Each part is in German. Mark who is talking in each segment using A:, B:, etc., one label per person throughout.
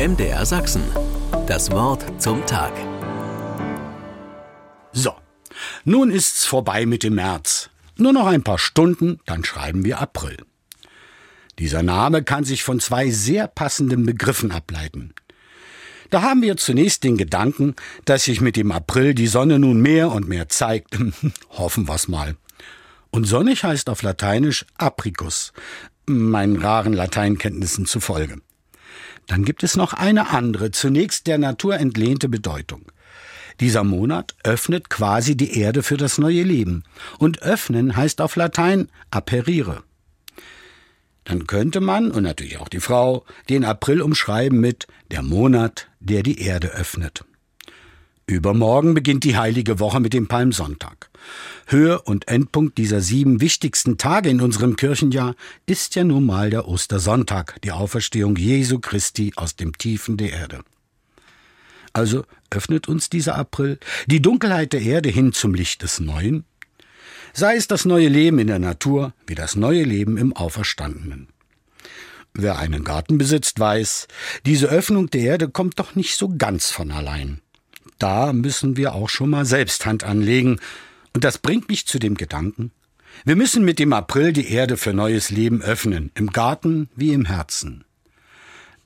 A: MDR Sachsen. Das Wort zum Tag.
B: So, nun ist's vorbei mit dem März. Nur noch ein paar Stunden, dann schreiben wir April. Dieser Name kann sich von zwei sehr passenden Begriffen ableiten. Da haben wir zunächst den Gedanken, dass sich mit dem April die Sonne nun mehr und mehr zeigt. Hoffen wir's mal. Und sonnig heißt auf Lateinisch Apricus, meinen raren Lateinkenntnissen zufolge. Dann gibt es noch eine andere, zunächst der Natur entlehnte Bedeutung. Dieser Monat öffnet quasi die Erde für das neue Leben. Und öffnen heißt auf Latein aperire. Dann könnte man, und natürlich auch die Frau, den April umschreiben mit der Monat, der die Erde öffnet. Übermorgen beginnt die heilige Woche mit dem Palmsonntag. Höhe und Endpunkt dieser sieben wichtigsten Tage in unserem Kirchenjahr ist ja nun mal der Ostersonntag, die Auferstehung Jesu Christi aus dem Tiefen der Erde. Also öffnet uns dieser April die Dunkelheit der Erde hin zum Licht des Neuen, sei es das neue Leben in der Natur wie das neue Leben im Auferstandenen. Wer einen Garten besitzt, weiß, diese Öffnung der Erde kommt doch nicht so ganz von allein da müssen wir auch schon mal selbst Hand anlegen. Und das bringt mich zu dem Gedanken, wir müssen mit dem April die Erde für neues Leben öffnen, im Garten wie im Herzen.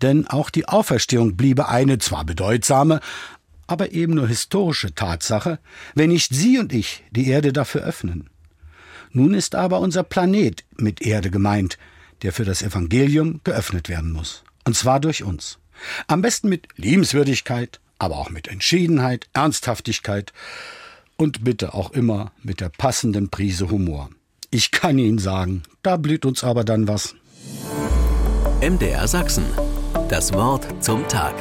B: Denn auch die Auferstehung bliebe eine zwar bedeutsame, aber eben nur historische Tatsache, wenn nicht Sie und ich die Erde dafür öffnen. Nun ist aber unser Planet mit Erde gemeint, der für das Evangelium geöffnet werden muss. Und zwar durch uns. Am besten mit Liebenswürdigkeit, aber auch mit Entschiedenheit, Ernsthaftigkeit und bitte auch immer mit der passenden Prise Humor. Ich kann Ihnen sagen, da blüht uns aber dann was.
A: MDR Sachsen. Das Wort zum Tag.